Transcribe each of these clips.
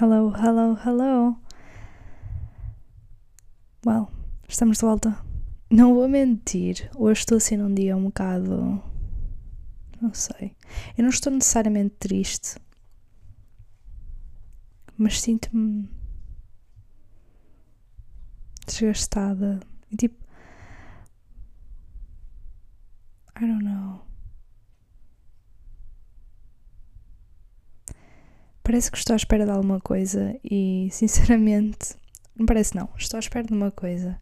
Hello, hello, hello. Well, estamos de volta. Não vou mentir, hoje estou assim num dia um bocado. Não sei. Eu não estou necessariamente triste, mas sinto-me desgastada. E tipo. I don't know. Parece que estou à espera de alguma coisa e, sinceramente, não parece não. Estou à espera de uma coisa.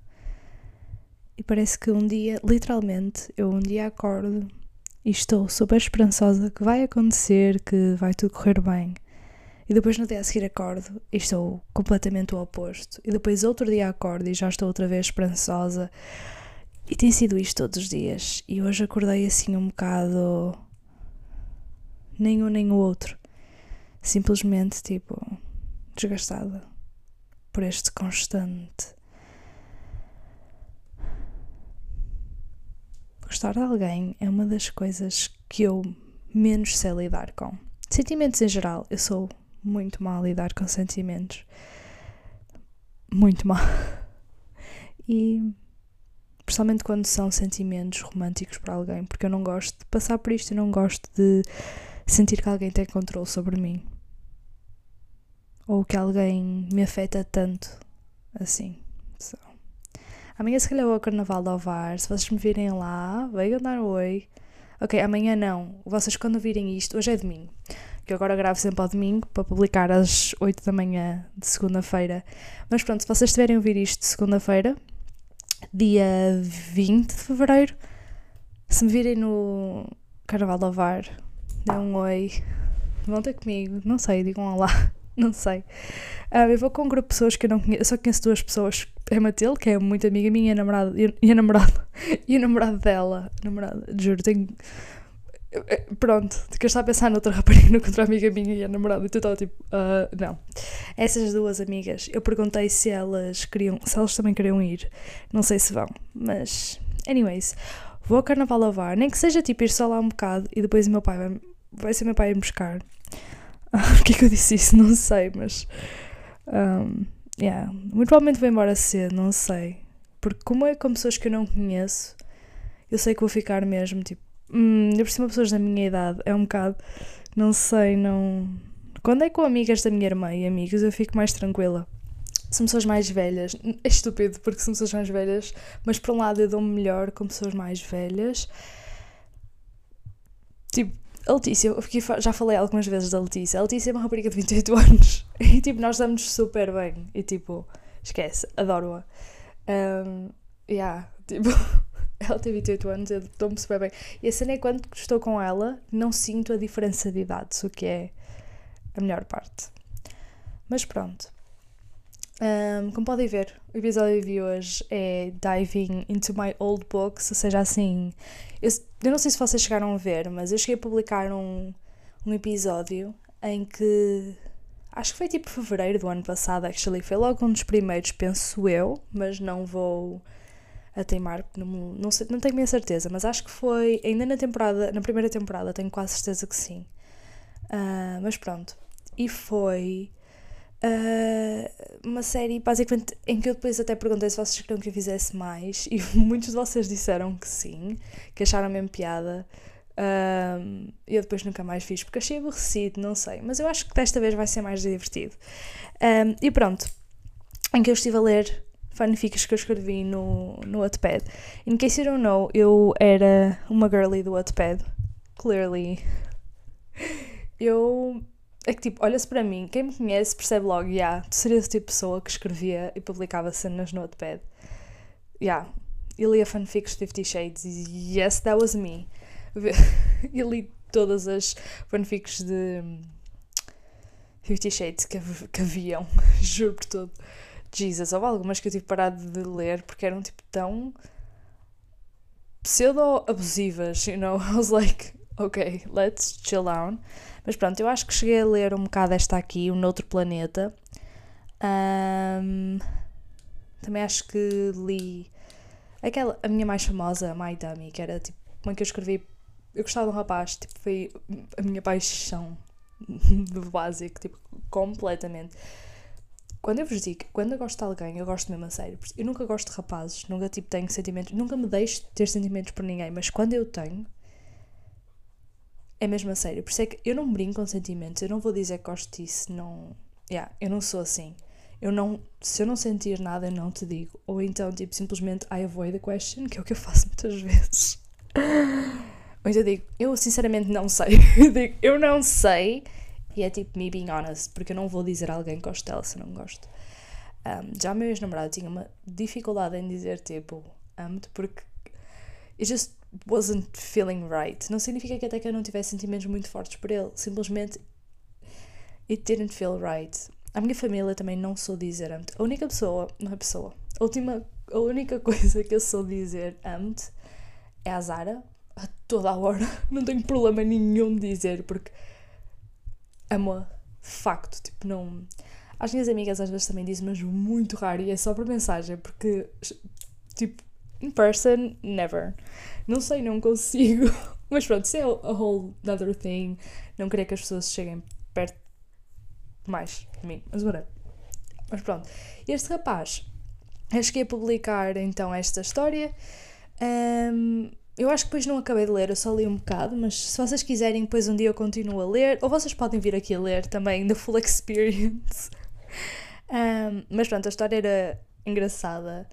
E parece que um dia, literalmente, eu um dia acordo e estou super esperançosa que vai acontecer, que vai tudo correr bem. E depois no dia a seguir acordo e estou completamente o oposto. E depois outro dia acordo e já estou outra vez esperançosa. E tem sido isto todos os dias. E hoje acordei assim um bocado. Nem um nem o outro. Simplesmente tipo. desgastada por este constante. Gostar de alguém é uma das coisas que eu menos sei lidar com. Sentimentos em geral, eu sou muito mal a lidar com sentimentos. Muito mal. E principalmente quando são sentimentos românticos para alguém, porque eu não gosto de passar por isto, eu não gosto de sentir que alguém tem controle sobre mim. Ou que alguém me afeta tanto assim. So. Amanhã se calhar vou ao Carnaval do Ovar, se vocês me virem lá, venham dar oi. Ok, amanhã não. Vocês quando virem isto, hoje é domingo, que eu agora gravo sempre ao domingo para publicar às 8 da manhã de segunda-feira. Mas pronto, se vocês estiverem a ouvir isto de segunda-feira, dia 20 de fevereiro. Se me virem no Carnaval do Ovar, dê um oi, vão ter comigo, não sei, digam olá, não sei. Uh, eu vou com um grupo de pessoas que eu não conheço, eu só conheço duas pessoas. É a Matilde, que é muito amiga minha, e a namorada, e a namorada, e o namorado dela, namorada, juro, tenho. Pronto, que eu estava a pensar noutra rapariga, no contra amiga minha e a namorada, e tu estava tipo, uh, não. Essas duas amigas, eu perguntei se elas queriam, se elas também queriam ir. Não sei se vão, mas. Anyways, vou ao carnaval lavar, nem que seja tipo ir só lá um bocado e depois o meu pai vai, vai ser meu pai a me buscar. Porquê que eu disse isso? Não sei, mas. Um, yeah. Muito provavelmente vou embora cedo, não sei. Porque, como é com pessoas que eu não conheço, eu sei que vou ficar mesmo tipo. Hum, eu por cima pessoas da minha idade, é um bocado. Não sei, não. Quando é com amigas da minha irmã e amigos, eu fico mais tranquila. São pessoas mais velhas. É estúpido porque são pessoas mais velhas, mas por um lado eu dou-me melhor com pessoas mais velhas. Tipo, a Letícia, eu já falei algumas vezes da Letícia. A Letícia é uma rapariga de 28 anos e tipo, nós damos super bem. E tipo, esquece, adoro-a. Um, yeah, tipo, ela tem 28 anos, eu dou-me super bem. E a cena é quando estou com ela, não sinto a diferença de idades, o que é a melhor parte. Mas pronto. Um, como podem ver, o episódio de hoje é diving into my old books, ou seja, assim. Eu, eu não sei se vocês chegaram a ver, mas eu cheguei a publicar um, um episódio em que. Acho que foi tipo fevereiro do ano passado, actually. Foi logo um dos primeiros, penso eu, mas não vou a teimar, não, não, sei, não tenho minha certeza, mas acho que foi ainda na temporada, na primeira temporada, tenho quase certeza que sim. Uh, mas pronto. E foi Uh, uma série basicamente em que eu depois até perguntei se vocês queriam que eu fizesse mais e muitos de vocês disseram que sim, que acharam mesmo piada. Uh, eu depois nunca mais fiz porque achei aborrecido, não sei, mas eu acho que desta vez vai ser mais divertido. Uh, e pronto, em que eu estive a ler fanfics que eu escrevi no, no Wattpad. In case you don't know, eu era uma girly do Wattpad, clearly. Eu é que tipo, olha-se para mim, quem me conhece percebe logo, já, yeah, tu serias o tipo de pessoa que escrevia e publicava cenas no Notepad. Yeah, eu lia fanfics de Fifty Shades e yes, that was me. eu li todas as fanfics de Fifty Shades que, que haviam, juro por tudo. Jesus, houve algumas que eu tive parado de ler porque eram tipo tão pseudo-abusivas, you know? I was like, ok, let's chill out. Mas pronto, eu acho que cheguei a ler um bocado esta aqui, o Noutro Planeta. Um, também acho que li aquela, a minha mais famosa, My Dummy, que era tipo uma que eu escrevi. Eu gostava de um rapaz, tipo, foi a minha paixão do básico, tipo, completamente. Quando eu vos digo, quando eu gosto de alguém, eu gosto mesmo a sério. Eu nunca gosto de rapazes, nunca tipo tenho sentimentos, nunca me deixo ter sentimentos por ninguém, mas quando eu tenho, é mesmo a sério. Por isso é que eu não brinco com sentimentos, eu não vou dizer que gosto disso, não. Yeah, eu não sou assim. Eu não, se eu não sentir nada, eu não te digo. Ou então, tipo, simplesmente I avoid the question, que é o que eu faço muitas vezes. Ou então digo, eu sinceramente não sei. eu digo, eu não sei. E é tipo me being honest, porque eu não vou dizer a alguém que gosto dela se não gosto. Um, já meu ex-namorado tinha uma dificuldade em dizer tipo amo-te porque it just wasn't feeling right. Não significa que até que eu não tivesse sentimentos muito fortes por ele, simplesmente it didn't feel right. A minha família também não sou dizer amo-te. A única pessoa, não é pessoa, a última, a única coisa que eu sou dizer amo-te é a Zara, a toda a hora. Não tenho problema nenhum de dizer, porque amo facto, tipo, não. As minhas amigas às vezes também dizem, mas muito raro, e é só por mensagem, porque, tipo, in person, never. Não sei, não consigo. Mas pronto, isso é a whole other thing. Não queria que as pessoas cheguem perto mais de mim, mas whatever. Mas pronto, este rapaz, eu cheguei a publicar então esta história. Um, eu acho que depois não acabei de ler, eu só li um bocado, mas se vocês quiserem, depois um dia eu continuo a ler, ou vocês podem vir aqui a ler também, the full experience. Um, mas pronto, a história era engraçada.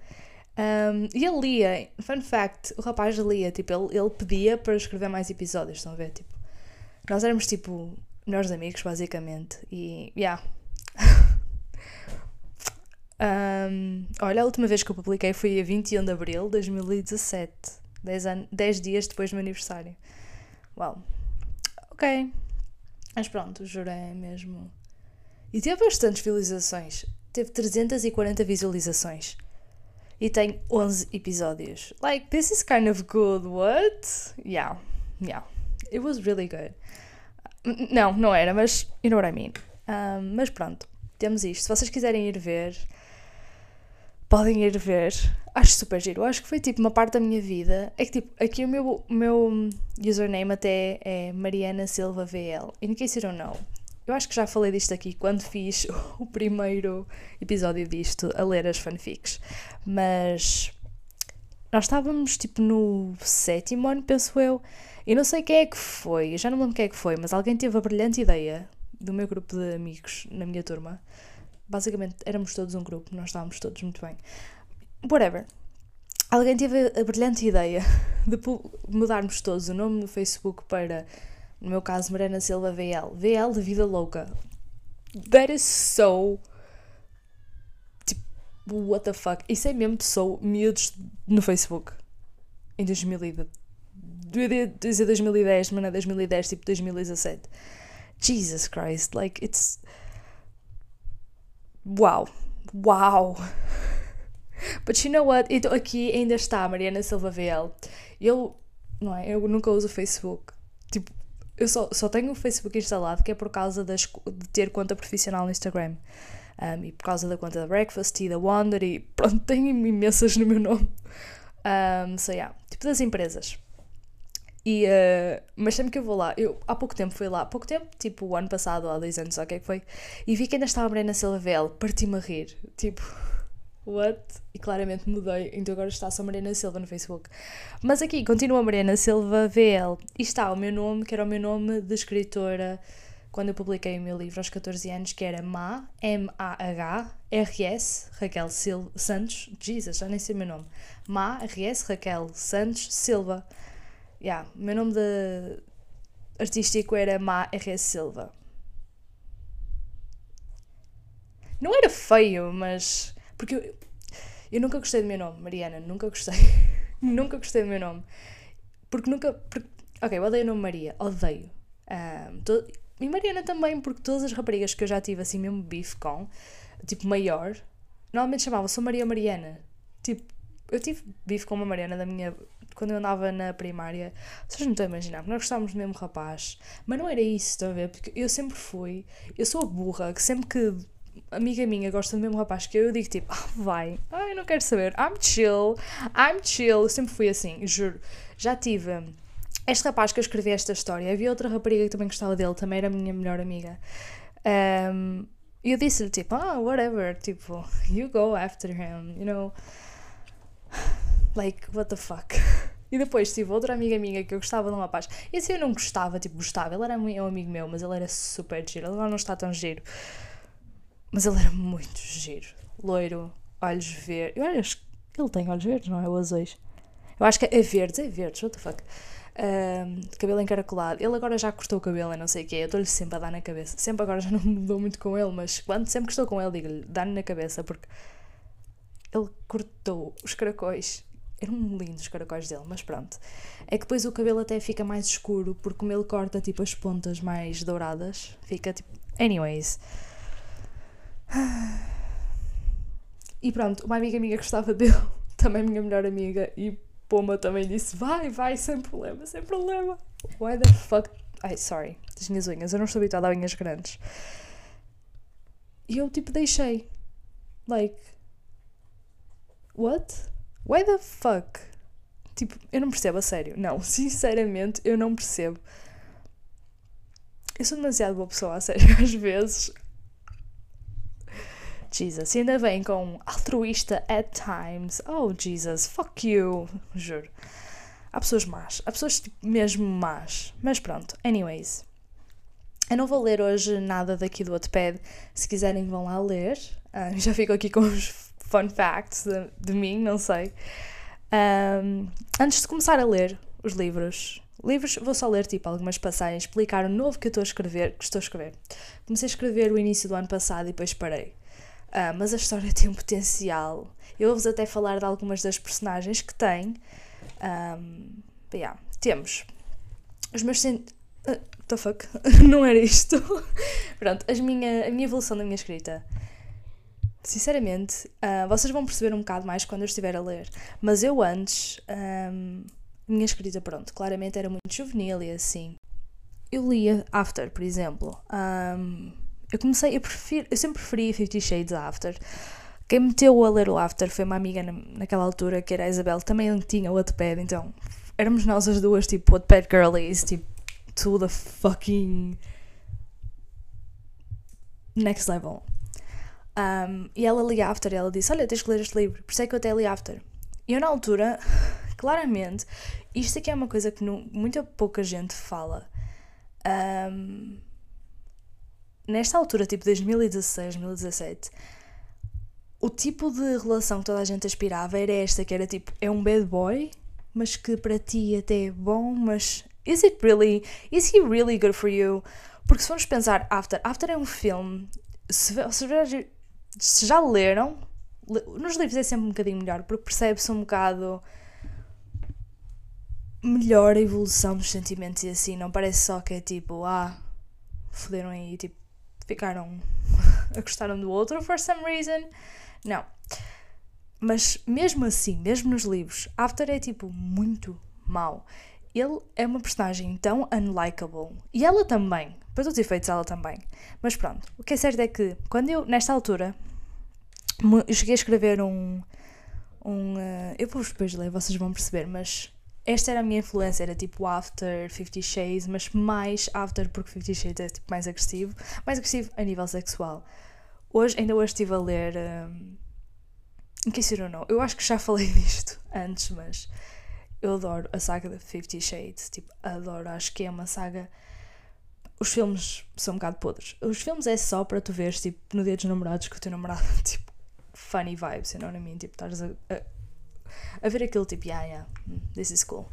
Um, e ele lia, fun fact, o rapaz lia, tipo, ele, ele pedia para escrever mais episódios, estão a ver? Tipo, nós éramos tipo melhores amigos, basicamente, e yeah. um, olha, a última vez que eu publiquei foi a 21 de abril de 2017. 10, anos, 10 dias depois do meu aniversário. Uau. Ok. Mas pronto, jurei mesmo. E teve bastantes visualizações. Teve 340 visualizações. E tem 11 episódios. Like, this is kind of good. What? Yeah. Yeah. It was really good. Não, não era, mas you know what I mean. Um, mas pronto, temos isto. Se vocês quiserem ir ver, podem ir ver. Acho super giro. Acho que foi tipo uma parte da minha vida. É que tipo, aqui o meu, meu username até é Mariana Silva VL. In case you don't know, eu acho que já falei disto aqui quando fiz o primeiro episódio disto, a ler as fanfics. Mas nós estávamos tipo no sétimo ano, penso eu. E não sei quem é que foi, já não lembro quem é que foi, mas alguém teve a brilhante ideia do meu grupo de amigos na minha turma basicamente éramos todos um grupo, nós estávamos todos muito bem. Whatever. Alguém teve a brilhante ideia de mudarmos todos o nome no Facebook para, no meu caso, Mariana Silva VL. VL de Vida Louca. That is so. Tipo, what the fuck? Isso é mesmo pessoa, miúdos no Facebook. Em 2010. dizer 2010, mas não é 2010, tipo 2017. Jesus Christ, like, it's Uau! Uau! But you know what? Então aqui ainda está Mariana Silva VL. Eu, não é? Eu nunca uso o Facebook. Tipo, eu só, só tenho o Facebook instalado que é por causa das, de ter conta profissional no Instagram. Um, e por causa da conta da Breakfast e da Wonder e pronto, tenho imensas no meu nome. Um, so yeah, tipo das empresas. E, uh, mas sempre que eu vou lá, eu há pouco tempo fui lá, há pouco tempo, tipo o ano passado, há dois anos, o que é que foi, e vi que ainda estava a Mariana Silva parti-me a rir, tipo, what? E claramente mudei, então agora está só Mariana Silva no Facebook. Mas aqui continua Mariana Silva VL, e está o meu nome, que era o meu nome de escritora quando eu publiquei o meu livro aos 14 anos, que era Ma, M-A-H-R-S, Raquel Sil Santos, Jesus, já nem sei o meu nome, Ma, R-S, Raquel Santos Silva. Yeah, meu nome de artístico era Ma R.S. Silva. Não era feio, mas. Porque eu, eu nunca gostei do meu nome, Mariana, nunca gostei. nunca gostei do meu nome. Porque nunca. Porque, ok, eu odeio o nome Maria, odeio. Um, to, e Mariana também, porque todas as raparigas que eu já tive assim mesmo bife com, tipo maior, normalmente chamavam-se Maria Mariana. Tipo, eu tive bife com uma Mariana da minha quando eu andava na primária, vocês não estão a imaginar, nós gostávamos do mesmo rapaz, mas não era isso, estão a ver? Porque eu sempre fui, eu sou a burra, que sempre que amiga minha gosta do mesmo rapaz que eu, eu digo tipo, ah, vai, ai, não quero saber, I'm chill, I'm chill, eu sempre fui assim, juro. Já tive este rapaz que eu escrevi esta história, havia outra rapariga que também gostava dele, também era a minha melhor amiga. Um, E eu disse-lhe tipo, ah, whatever, tipo, you go after him, you know. Like, what the fuck? E depois tive outra amiga minha que eu gostava de um rapaz. Esse eu não gostava, tipo, gostava. Ele era um amigo meu, mas ele era super giro. Ele agora não está tão giro. Mas ele era muito giro. Loiro, olhos verdes. Eu acho que ele tem olhos verdes, não é? Ou azuis. Eu acho que é verdes, é verdes, what the fuck. Um, cabelo encaracolado. Ele agora já cortou o cabelo e não sei o quê. Eu estou-lhe sempre a dar na cabeça. Sempre agora já não mudou muito com ele, mas quando sempre que estou com ele, digo-lhe, dá-lhe na cabeça, porque ele cortou os caracóis. Eram lindos os caracóis dele, mas pronto. É que depois o cabelo até fica mais escuro, porque como ele corta tipo as pontas mais douradas, fica tipo. Anyways. E pronto, uma amiga minha gostava dele, também minha melhor amiga, e Poma também disse: vai, vai, sem problema, sem problema. Why the fuck. Ai, sorry, das minhas unhas, eu não estou habituada a unhas grandes. E eu tipo deixei. Like. What? Why the fuck? Tipo, eu não percebo a sério. Não, sinceramente, eu não percebo. Eu sou demasiado boa pessoa, a sério, às vezes. Jesus, e ainda vem com altruísta at times. Oh, Jesus, fuck you. Juro. Há pessoas más. Há pessoas tipo, mesmo más. Mas pronto, anyways. Eu não vou ler hoje nada daqui do Wattpad. Se quiserem, vão lá ler. Uh, já fico aqui com os fun facts de, de mim, não sei. Um, antes de começar a ler os livros, livros, vou só ler tipo algumas passagens, explicar o novo que eu estou a escrever, que estou a escrever. Comecei a escrever o início do ano passado e depois parei. Uh, mas a história tem um potencial. Eu vou-vos até falar de algumas das personagens que tem. Um, yeah, temos os meus sent... Uh, the fuck? Não era isto. Pronto, as minha, a minha evolução da minha escrita. Sinceramente, uh, vocês vão perceber um bocado mais quando eu estiver a ler. Mas eu antes, um, minha escrita, pronto, claramente era muito juvenil e assim. Eu lia After, por exemplo. Um, eu comecei, eu, prefiro, eu sempre preferi Fifty Shades After. Quem me meteu a ler o After foi uma amiga na, naquela altura, que era a Isabel, também tinha o Wattpad, então éramos nós as duas, tipo, Wattpad girlies, tipo, to the fucking next level. Um, e ela lia After e ela disse: Olha, tens que ler este livro, por isso é que eu até li After. E eu, na altura, claramente, isto aqui é uma coisa que não, muita pouca gente fala. Um, nesta altura, tipo 2016, 2017, o tipo de relação que toda a gente aspirava era esta, que era tipo, é um bad boy, mas que para ti até é bom, mas is it really, is he really good for you? Porque se formos pensar, After, After é um filme, se, se, se já leram, nos livros é sempre um bocadinho melhor, porque percebe-se um bocado melhor a evolução dos sentimentos e assim, não parece só que é tipo, ah, foderam aí, tipo, ficaram a gostar um do outro for some reason. Não. Mas mesmo assim, mesmo nos livros, After é tipo muito mau. Ele é uma personagem tão unlikable. E ela também. Para todos os efeitos, ela também. Mas pronto, o que é certo é que quando eu, nesta altura, cheguei a escrever um. um uh, eu vou depois ler, vocês vão perceber, mas esta era a minha influência, era tipo After, Fifty Shades, mas mais After porque Fifty Shades é tipo mais agressivo, mais agressivo a nível sexual. Hoje, ainda hoje estive a ler. Um, Inquisitor ou não, eu acho que já falei disto antes, mas eu adoro a saga de Fifty Shades, tipo, adoro, acho que é uma saga. Os filmes são um bocado podres. Os filmes é só para tu veres, tipo, no dia dos namorados com o teu namorado, tipo, funny vibes, you know what I mean? Tipo, estás a, a a ver aquele tipo, yeah, yeah, this is cool.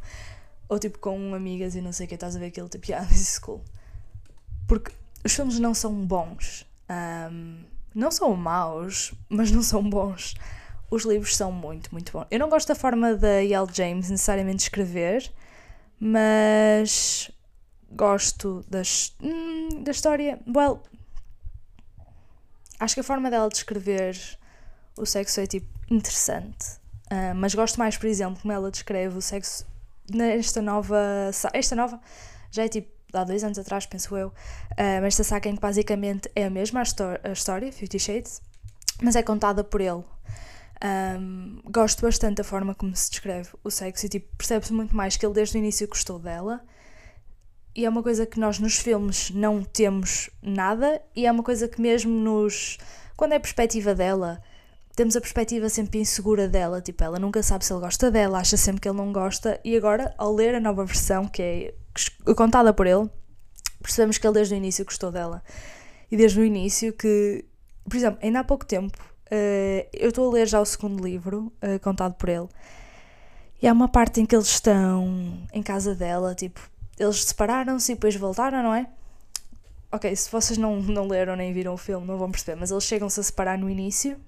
Ou tipo com amigas e não sei o que, estás a ver aquele tipo, yeah, this is cool. Porque os filmes não são bons. Um, não são maus, mas não são bons. Os livros são muito, muito bons. Eu não gosto da forma da Yale James necessariamente escrever, mas gosto das, hum, da história. Well, acho que a forma dela de escrever o sexo é tipo interessante. Uh, mas gosto mais, por exemplo, como ela descreve o sexo nesta nova. Esta nova já é tipo há dois anos atrás, penso eu. Uh, mas esta saga em que basicamente é a mesma a, a história, Fifty Shades, mas é contada por ele. Um, gosto bastante da forma como se descreve o sexo e tipo, percebe-se muito mais que ele desde o início gostou dela e é uma coisa que nós nos filmes não temos nada, e é uma coisa que mesmo nos. Quando é a perspectiva dela, temos a perspectiva sempre insegura dela, tipo, ela nunca sabe se ele gosta dela, acha sempre que ele não gosta, e agora, ao ler a nova versão, que é contada por ele, percebemos que ele desde o início gostou dela. E desde o início que, por exemplo, ainda há pouco tempo, uh, eu estou a ler já o segundo livro, uh, contado por ele, e há uma parte em que eles estão em casa dela, tipo, eles separaram-se e depois voltaram, não é? Ok, se vocês não, não leram nem viram o filme, não vão perceber, mas eles chegam-se a separar no início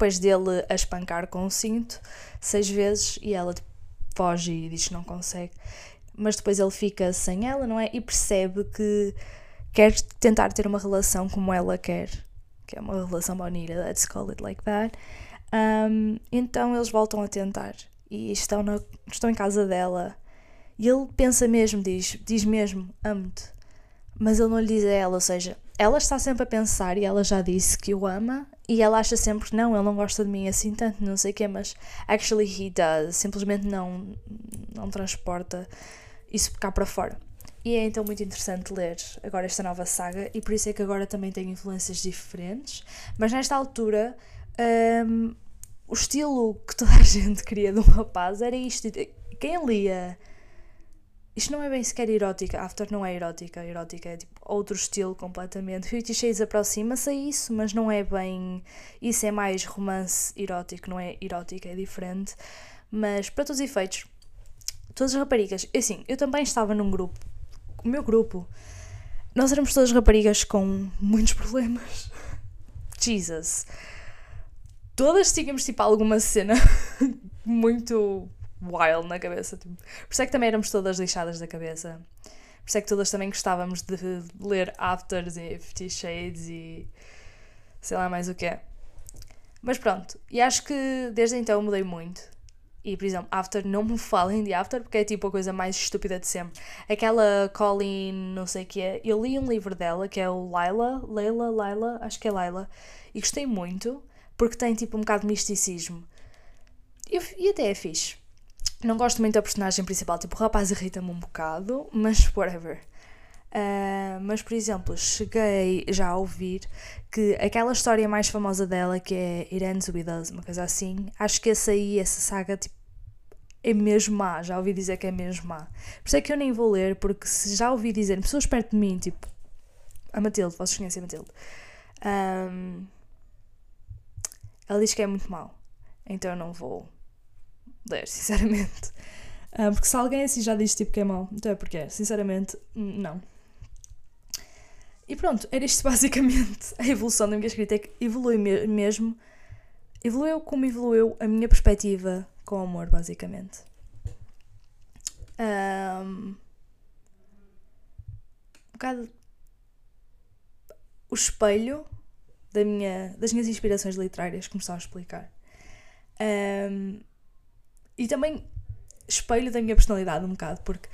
depois dele a espancar com o cinto seis vezes e ela tipo, foge e diz que não consegue. Mas depois ele fica sem ela, não é? E percebe que quer tentar ter uma relação como ela quer, que é uma relação bonita, let's call it like that. Um, então eles voltam a tentar e estão, na, estão em casa dela. E ele pensa mesmo, diz, diz mesmo, amo-te. Mas ele não lhe diz a ela, ou seja, ela está sempre a pensar e ela já disse que o ama e ela acha sempre que não, ele não gosta de mim assim tanto, não sei o quê, mas actually he does, simplesmente não, não transporta isso cá para fora. E é então muito interessante ler agora esta nova saga e por isso é que agora também tem influências diferentes, mas nesta altura um, o estilo que toda a gente queria de um rapaz era isto. Quem lia isto não é bem sequer erótica, After não é erótica, erótica é tipo outro estilo completamente. Fifty Shades aproxima-se a isso, mas não é bem. Isso é mais romance erótico, não é erótica, é diferente. Mas para todos os efeitos, todas as raparigas. Assim, eu também estava num grupo, o meu grupo, nós éramos todas raparigas com muitos problemas. Jesus. Todas tínhamos tipo alguma cena muito wild na cabeça. Tipo. Por isso é que também éramos todas lixadas da cabeça. Por isso é que todas também gostávamos de ler Afters e Fifty Shades e sei lá mais o que é. Mas pronto, e acho que desde então mudei muito. E, por exemplo, After, não me falem de After porque é tipo a coisa mais estúpida de sempre. Aquela Colleen, não sei o que é. Eu li um livro dela que é o Lila, Leila, Lila, acho que é Lila, e gostei muito porque tem tipo um bocado de misticismo. E, e até é fixe. Não gosto muito da personagem principal, tipo, o rapaz irrita-me um bocado, mas whatever. Uh, mas, por exemplo, cheguei já a ouvir que aquela história mais famosa dela, que é With Us, uma coisa assim, acho que essa aí, essa saga, tipo, é mesmo má. Já ouvi dizer que é mesmo má. Por isso é que eu nem vou ler, porque se já ouvi dizer, pessoas perto de mim, tipo, a Matilde, vocês conhecem a Matilde, um, ela diz que é muito mau. Então eu não vou ler, sinceramente. Uh, porque se alguém assim já diz tipo que é mau, então é porque é, sinceramente, não. E pronto, era isto basicamente a evolução da minha escrita, é que evolui me mesmo, evoluiu como evoluiu a minha perspectiva com o amor, basicamente. Um, um bocado o espelho da minha, das minhas inspirações literárias, como estava a explicar. Um, e também espelho da minha personalidade um bocado, porque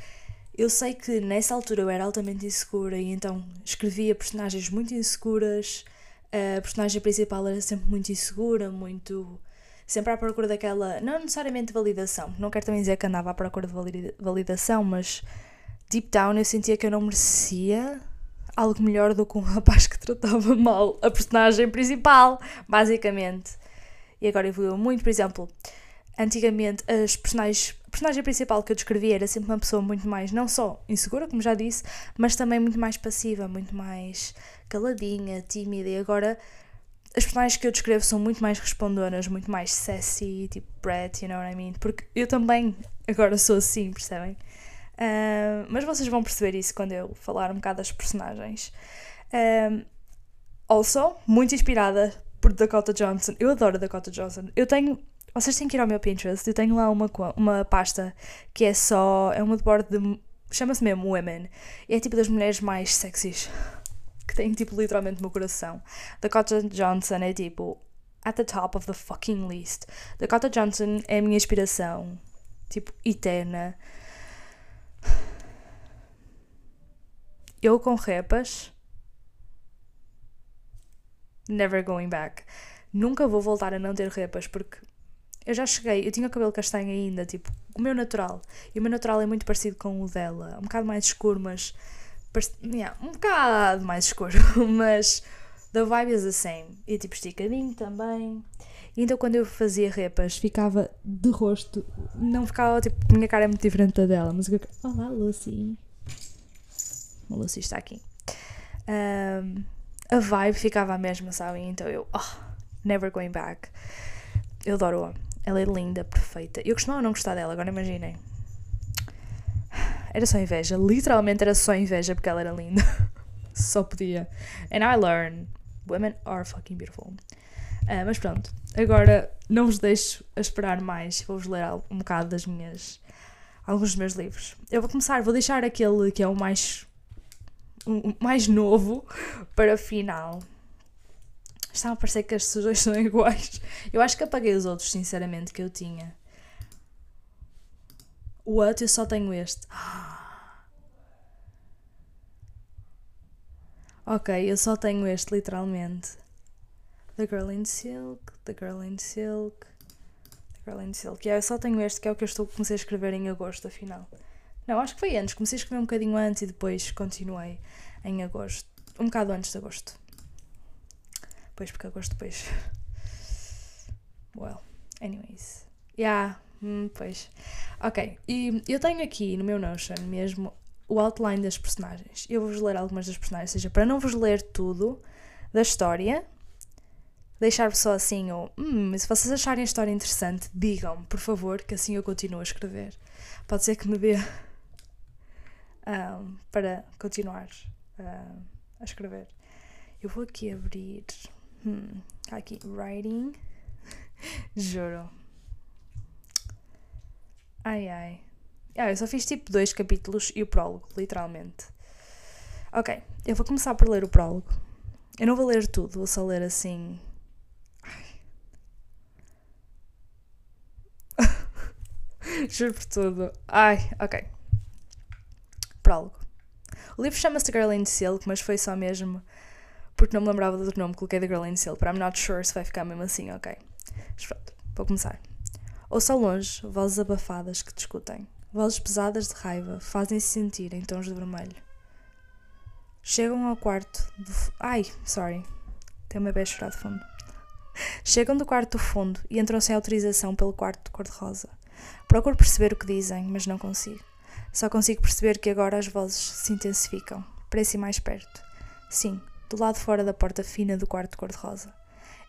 eu sei que nessa altura eu era altamente insegura e então escrevia personagens muito inseguras. A personagem principal era sempre muito insegura, muito. sempre à procura daquela. não necessariamente validação, não quero também dizer que andava à procura de validação, mas deep down eu sentia que eu não merecia algo melhor do que um rapaz que tratava mal a personagem principal, basicamente. E agora evoluiu muito, por exemplo antigamente as personagens, a personagem principal que eu descrevi era sempre uma pessoa muito mais, não só insegura, como já disse, mas também muito mais passiva, muito mais caladinha, tímida. E agora as personagens que eu descrevo são muito mais respondonas, muito mais sassy, tipo Brett, you know what I mean? Porque eu também agora sou assim, percebem? Uh, mas vocês vão perceber isso quando eu falar um bocado das personagens. Um, also, muito inspirada por Dakota Johnson. Eu adoro Dakota Johnson. Eu tenho vocês têm que ir ao meu Pinterest. Eu tenho lá uma, uma pasta que é só. É uma de bordo de. Chama-se mesmo Women. E é tipo das mulheres mais sexys. Que têm tipo literalmente meu coração. Dakota Johnson é tipo. At the top of the fucking list. Dakota Johnson é a minha inspiração. Tipo, eterna. Eu com repas. Never going back. Nunca vou voltar a não ter repas porque eu já cheguei, eu tinha o cabelo castanho ainda, tipo, o meu natural. E o meu natural é muito parecido com o dela. Um bocado mais escuro, mas. Yeah, um bocado mais escuro. mas. The vibe is the same. E tipo esticadinho também. E então quando eu fazia repas ficava de rosto. Não ficava tipo. Minha cara é muito diferente da dela. Mas eu. Olá, Lucy. A Lucy está aqui. Um, a vibe ficava a mesma, sabem? Então eu. Oh, never going back. Eu adoro-a. Ela é linda, perfeita. Eu costumava não gostar dela, agora imaginem. Era só inveja. Literalmente era só inveja porque ela era linda. só podia. And I learn. Women are fucking beautiful. Uh, mas pronto, agora não vos deixo a esperar mais. Vou-vos ler um bocado das minhas. alguns dos meus livros. Eu vou começar, vou deixar aquele que é o mais. o mais novo para o final. Está a parecer que as dois são iguais. Eu acho que apaguei os outros, sinceramente, que eu tinha. What? Eu só tenho este. Ok, eu só tenho este, literalmente. The Girl in Silk, The Girl in Silk, The Girl in Silk. Yeah, eu só tenho este, que é o que eu estou, comecei a escrever em agosto, afinal. Não, acho que foi antes. Comecei a escrever um bocadinho antes e depois continuei em agosto. Um bocado antes de agosto. Pois, porque agosto depois. Well, anyways. Yeah, hum, pois. Ok, e eu tenho aqui no meu Notion mesmo o outline das personagens. Eu vou-vos ler algumas das personagens, ou seja, para não vos ler tudo da história, deixar-vos só assim, ou hum, se vocês acharem a história interessante, digam-me, por favor, que assim eu continuo a escrever. Pode ser que me dê um, para continuar uh, a escrever. Eu vou aqui abrir. Hum, aqui, writing. Juro. Ai ai. Ah, eu só fiz tipo dois capítulos e o prólogo, literalmente. Ok, eu vou começar por ler o prólogo. Eu não vou ler tudo, vou só ler assim. Juro por tudo. Ai, ok. Prólogo. O livro chama-se Girl in Silk, mas foi só mesmo porque não me lembrava do nome, coloquei The Girl in Silk, but I'm not sure se vai ficar mesmo assim, ok. Mas pronto, vou começar. Ouço ao longe vozes abafadas que discutem. Vozes pesadas de raiva fazem-se sentir em tons de vermelho. Chegam ao quarto do. Ai, sorry. Tem uma beijo chorar de fundo. Chegam do quarto do fundo e entram sem autorização pelo quarto de cor-de-rosa. Procuro perceber o que dizem, mas não consigo. Só consigo perceber que agora as vozes se intensificam. Parece mais perto. Sim, do lado fora da porta fina do quarto cor-de-rosa.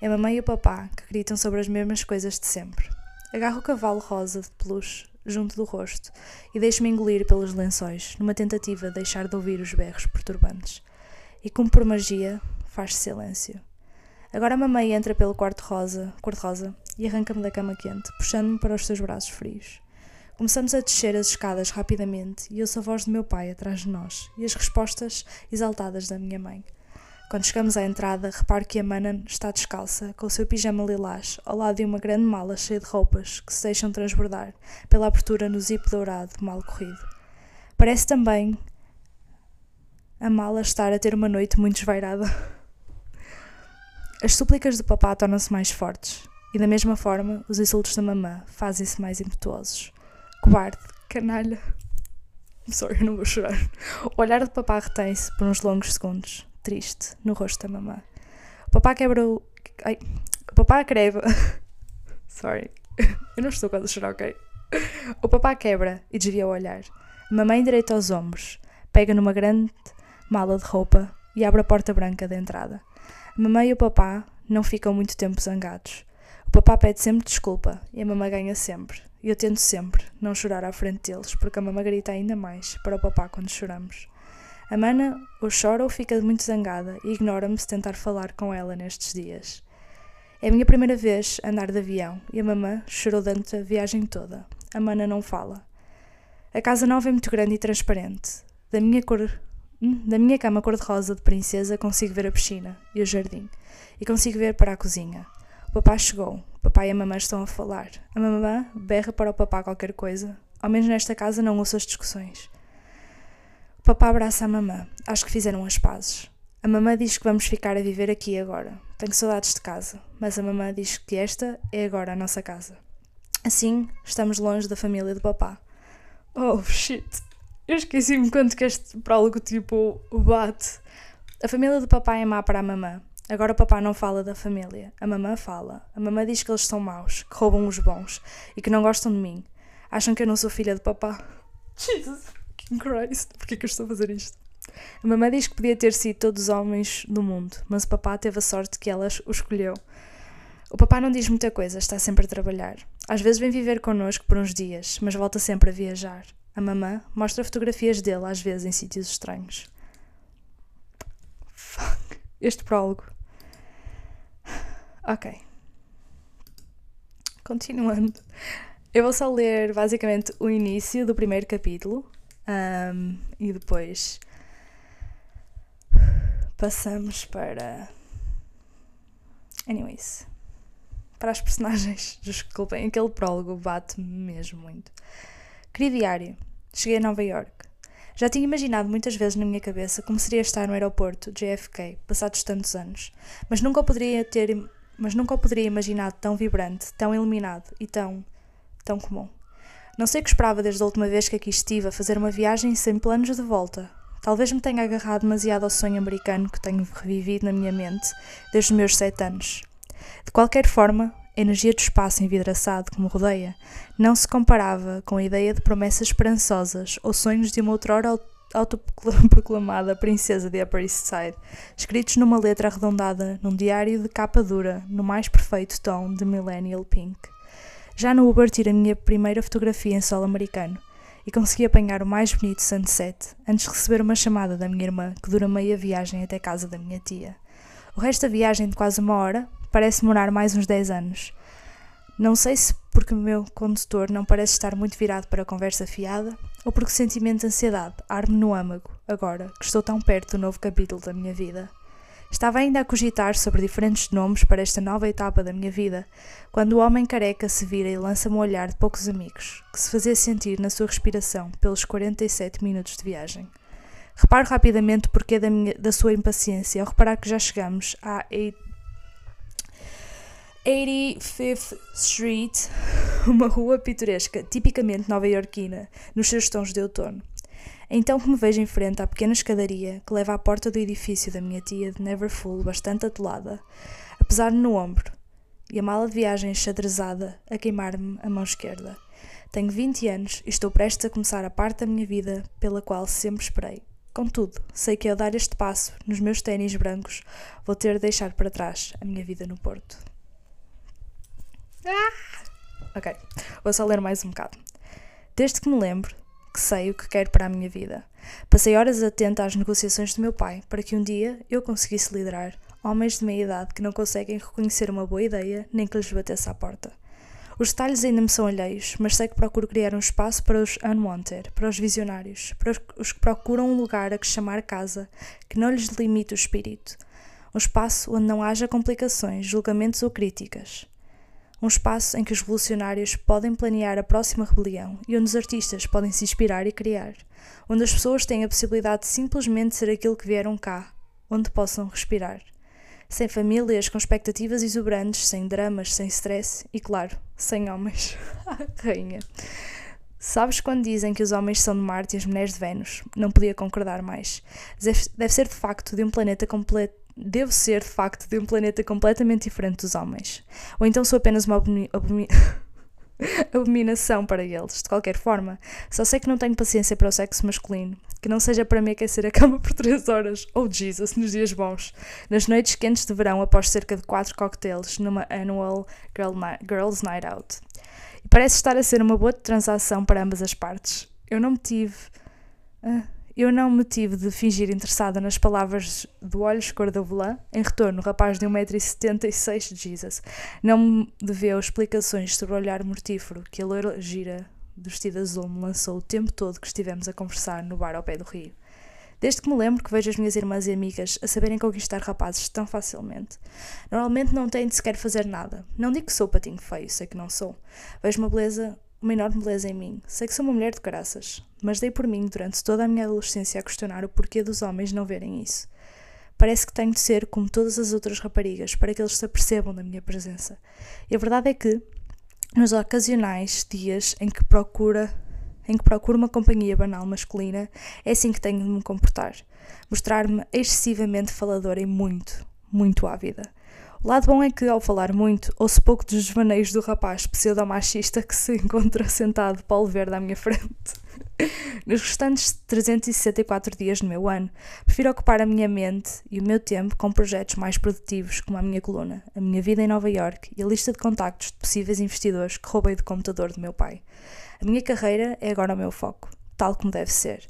É a mamãe e o papá que gritam sobre as mesmas coisas de sempre. Agarro o cavalo rosa de peluche junto do rosto e deixo-me engolir pelos lençóis, numa tentativa de deixar de ouvir os berros perturbantes. E como por magia, faz silêncio. Agora a mamãe entra pelo quarto rosa, cor-de-rosa e arranca-me da cama quente, puxando-me para os seus braços frios. Começamos a descer as escadas rapidamente e ouço a voz do meu pai atrás de nós e as respostas exaltadas da minha mãe. Quando chegamos à entrada, reparo que a mana está descalça, com o seu pijama lilás, ao lado de uma grande mala cheia de roupas que se deixam transbordar pela abertura no zip dourado mal corrido. Parece também a mala estar a ter uma noite muito esvairada. As súplicas do papá tornam-se mais fortes, e da mesma forma os insultos da mamã fazem-se mais impetuosos. Cobarde, canalha. Sorry, não vou chorar. O olhar do papá retém-se por uns longos segundos triste no rosto da mamã. O papá quebra o. Ai, o papá quebra. Sorry. Eu não estou quase a chorar, ok? O papá quebra e desvia o olhar. A mamãe endireita os ombros, pega numa grande mala de roupa e abre a porta branca da entrada. A mamãe e o papá não ficam muito tempo zangados. O papá pede sempre desculpa e a mamãe ganha sempre. E eu tento sempre não chorar à frente deles, porque a mamãe grita ainda mais para o papá quando choramos. A mana ou chora ou fica muito zangada e ignora-me se tentar falar com ela nestes dias. É a minha primeira vez a andar de avião e a mamã chorou durante a viagem toda. A mana não fala. A casa nova é muito grande e transparente. Da minha cor hum, da minha cama cor-de-rosa de princesa consigo ver a piscina e o jardim. E consigo ver para a cozinha. O papá chegou. O papai e a mamã estão a falar. A mamã berra para o papá qualquer coisa. Ao menos nesta casa não ouço as discussões. Papá abraça a mamã. Acho que fizeram as pazes. A mamã diz que vamos ficar a viver aqui agora. Tenho saudades de casa, mas a mamã diz que esta é agora a nossa casa. Assim, estamos longe da família do papá. Oh shit! Eu esqueci-me quanto que este prólogo tipo bate. A família do papá é má para a mamã. Agora o papá não fala da família. A mamã fala. A mamã diz que eles são maus, que roubam os bons e que não gostam de mim. Acham que eu não sou filha de papá. Jesus Christ, porquê que eu estou a fazer isto? A mamã diz que podia ter sido todos os homens do mundo, mas o papá teve a sorte que ela o escolheu. O papá não diz muita coisa, está sempre a trabalhar. Às vezes vem viver connosco por uns dias, mas volta sempre a viajar. A mamã mostra fotografias dele, às vezes em sítios estranhos. Fuck. Este prólogo. Ok. Continuando. Eu vou só ler basicamente o início do primeiro capítulo um, e depois passamos para. Anyways. Para as personagens. Desculpem, aquele prólogo bate-me mesmo muito. Querido diário, cheguei a Nova York. Já tinha imaginado muitas vezes na minha cabeça como seria estar no aeroporto JFK, passados tantos anos, mas nunca o poderia ter, mas nunca o poderia imaginar tão vibrante, tão iluminado e tão, tão comum. Não sei o que esperava desde a última vez que aqui estive a fazer uma viagem sem planos de volta. Talvez me tenha agarrado demasiado ao sonho americano que tenho revivido na minha mente desde os meus sete anos. De qualquer forma, a energia do espaço envidraçado que me rodeia não se comparava com a ideia de promessas esperançosas ou sonhos de uma outrora autoproclamada princesa de Upper East Side, escritos numa letra arredondada num diário de capa dura, no mais perfeito tom de Millennial Pink. Já no Uber tirei a minha primeira fotografia em solo americano e consegui apanhar o mais bonito sunset antes de receber uma chamada da minha irmã que dura meia viagem até casa da minha tia. O resto da viagem de quase uma hora parece demorar mais uns 10 anos. Não sei se porque o meu condutor não parece estar muito virado para a conversa fiada, ou porque o sentimento de ansiedade arme no âmago, agora que estou tão perto do novo capítulo da minha vida. Estava ainda a cogitar sobre diferentes nomes para esta nova etapa da minha vida, quando o homem careca se vira e lança-me um olhar de poucos amigos, que se fazia sentir na sua respiração pelos 47 minutos de viagem. Reparo rapidamente o porquê da, minha, da sua impaciência ao reparar que já chegamos à 85th Street, uma rua pitoresca, tipicamente nova-iorquina, nos seus tons de outono. Então que me vejo em frente à pequena escadaria que leva à porta do edifício da minha tia de Neverfull bastante atolada, apesar no ombro, e a mala de viagem xadrezada a queimar-me a mão esquerda. Tenho 20 anos e estou prestes a começar a parte da minha vida pela qual sempre esperei. Contudo, sei que ao dar este passo, nos meus ténis brancos, vou ter de deixar para trás a minha vida no Porto. Ah! Ok, vou só ler mais um bocado. Desde que me lembro, que sei o que quero para a minha vida. Passei horas atenta às negociações do meu pai para que um dia eu conseguisse liderar homens de meia idade que não conseguem reconhecer uma boa ideia nem que lhes batesse à porta. Os detalhes ainda me são alheios, mas sei que procuro criar um espaço para os unwanted, para os visionários, para os que procuram um lugar a que chamar casa, que não lhes delimite o espírito. Um espaço onde não haja complicações, julgamentos ou críticas um espaço em que os revolucionários podem planear a próxima rebelião e onde os artistas podem se inspirar e criar, onde as pessoas têm a possibilidade de simplesmente ser aquilo que vieram cá, onde possam respirar. Sem famílias com expectativas exuberantes, sem dramas, sem stress e, claro, sem homens. Rainha. Sabes quando dizem que os homens são de Marte e as mulheres de Vênus? Não podia concordar mais. Deve ser de facto de um planeta completo devo ser, de facto, de um planeta completamente diferente dos homens. Ou então sou apenas uma abomi abomi abominação para eles. De qualquer forma, só sei que não tenho paciência para o sexo masculino. Que não seja para me aquecer a cama por 3 horas, ou oh, Jesus, nos dias bons, nas noites quentes de verão após cerca de 4 cocktails numa annual girl Girls Night Out. E parece estar a ser uma boa transação para ambas as partes. Eu não me tive. Eu não me tive de fingir interessada nas palavras do olhos cor da volã. Em retorno, o rapaz de 1,76m, Jesus, não me deveu explicações sobre o olhar mortífero que a loira gira do vestido azul me lançou o tempo todo que estivemos a conversar no bar ao pé do rio. Desde que me lembro que vejo as minhas irmãs e amigas a saberem conquistar rapazes tão facilmente. Normalmente não têm de sequer fazer nada. Não digo que sou patinho feio, sei que não sou. Vejo uma beleza uma enorme beleza em mim. Sei que sou uma mulher de caraças, mas dei por mim durante toda a minha adolescência a questionar o porquê dos homens não verem isso. Parece que tenho de ser como todas as outras raparigas para que eles se apercebam da minha presença. E a verdade é que, nos ocasionais dias em que procura em que procuro uma companhia banal masculina, é assim que tenho de me comportar. Mostrar-me excessivamente faladora e muito, muito ávida. Lado bom é que, ao falar muito, ouço pouco dos desvaneios do rapaz pseudo-machista que se encontra sentado pau verde à minha frente. Nos restantes 364 dias do meu ano, prefiro ocupar a minha mente e o meu tempo com projetos mais produtivos, como a minha coluna, a minha vida em Nova York e a lista de contactos de possíveis investidores que roubei do computador do meu pai. A minha carreira é agora o meu foco, tal como deve ser.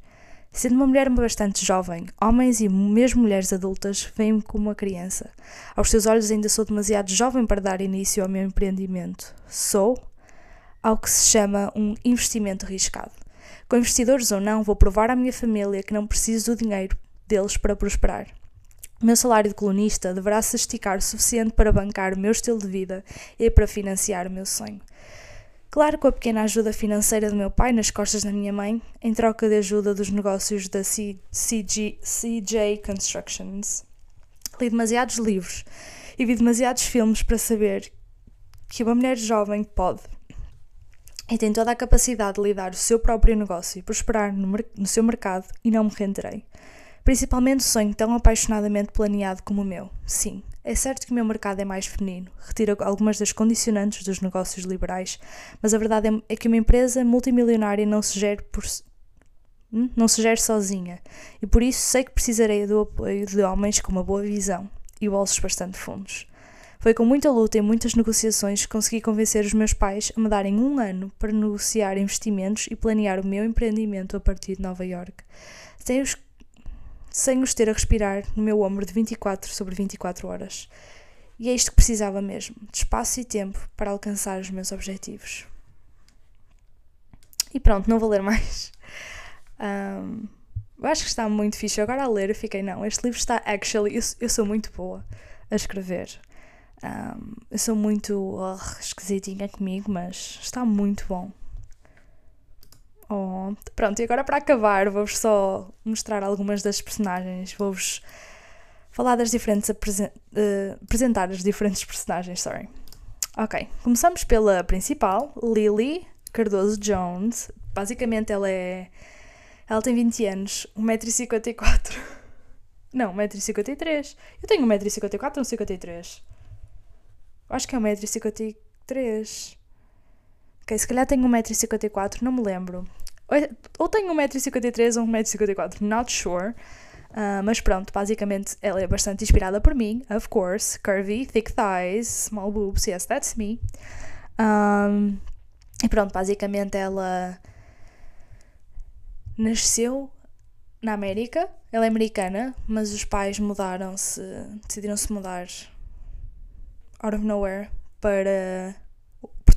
Sendo uma mulher bastante jovem, homens e mesmo mulheres adultas veem-me como uma criança. Aos seus olhos ainda sou demasiado jovem para dar início ao meu empreendimento. Sou ao que se chama um investimento arriscado. Com investidores ou não, vou provar à minha família que não preciso do dinheiro deles para prosperar. O meu salário de colunista deverá se esticar o suficiente para bancar o meu estilo de vida e para financiar o meu sonho. Claro, com a pequena ajuda financeira do meu pai nas costas da minha mãe, em troca de ajuda dos negócios da C CG CJ Constructions. Li demasiados livros e vi demasiados filmes para saber que uma mulher jovem pode e tem toda a capacidade de lidar o seu próprio negócio e prosperar no, no seu mercado e não me renderei. Principalmente o sonho tão apaixonadamente planeado como o meu. Sim, é certo que o meu mercado é mais feminino, retira algumas das condicionantes dos negócios liberais, mas a verdade é, é que uma empresa multimilionária não se gera por, hum? não se gera sozinha, e por isso sei que precisarei do apoio de homens com uma boa visão e bolsos bastante fundos. Foi com muita luta e muitas negociações que consegui convencer os meus pais a me darem um ano para negociar investimentos e planear o meu empreendimento a partir de Nova York, sem os, sem os ter a respirar no meu ombro de 24 sobre 24 horas. E é isto que precisava mesmo, de espaço e tempo para alcançar os meus objetivos. E pronto, não vou ler mais. Um, eu acho que está muito fixe. Agora a ler eu fiquei, não, este livro está actually. Eu, eu sou muito boa a escrever. Um, eu sou muito oh, esquisitinha comigo, mas está muito bom. Oh, pronto, e agora para acabar, vou-vos só mostrar algumas das personagens. Vou-vos falar das diferentes. Apresen uh, apresentar as diferentes personagens, sorry. Ok, começamos pela principal, Lily Cardoso Jones. Basicamente, ela é. Ela tem 20 anos, 1,54m. Não, 1,53m. Eu tenho 1,54m ou 53 Acho que é 1,53m. Ok, se calhar tenho 1,54m, não me lembro. Ou tenho 1,53m ou 1,54m, not sure. Uh, mas pronto, basicamente ela é bastante inspirada por mim, of course. Curvy, thick thighs, small boobs, yes, that's me. Um, e pronto, basicamente ela nasceu na América. Ela é americana, mas os pais mudaram-se, decidiram-se mudar out of nowhere para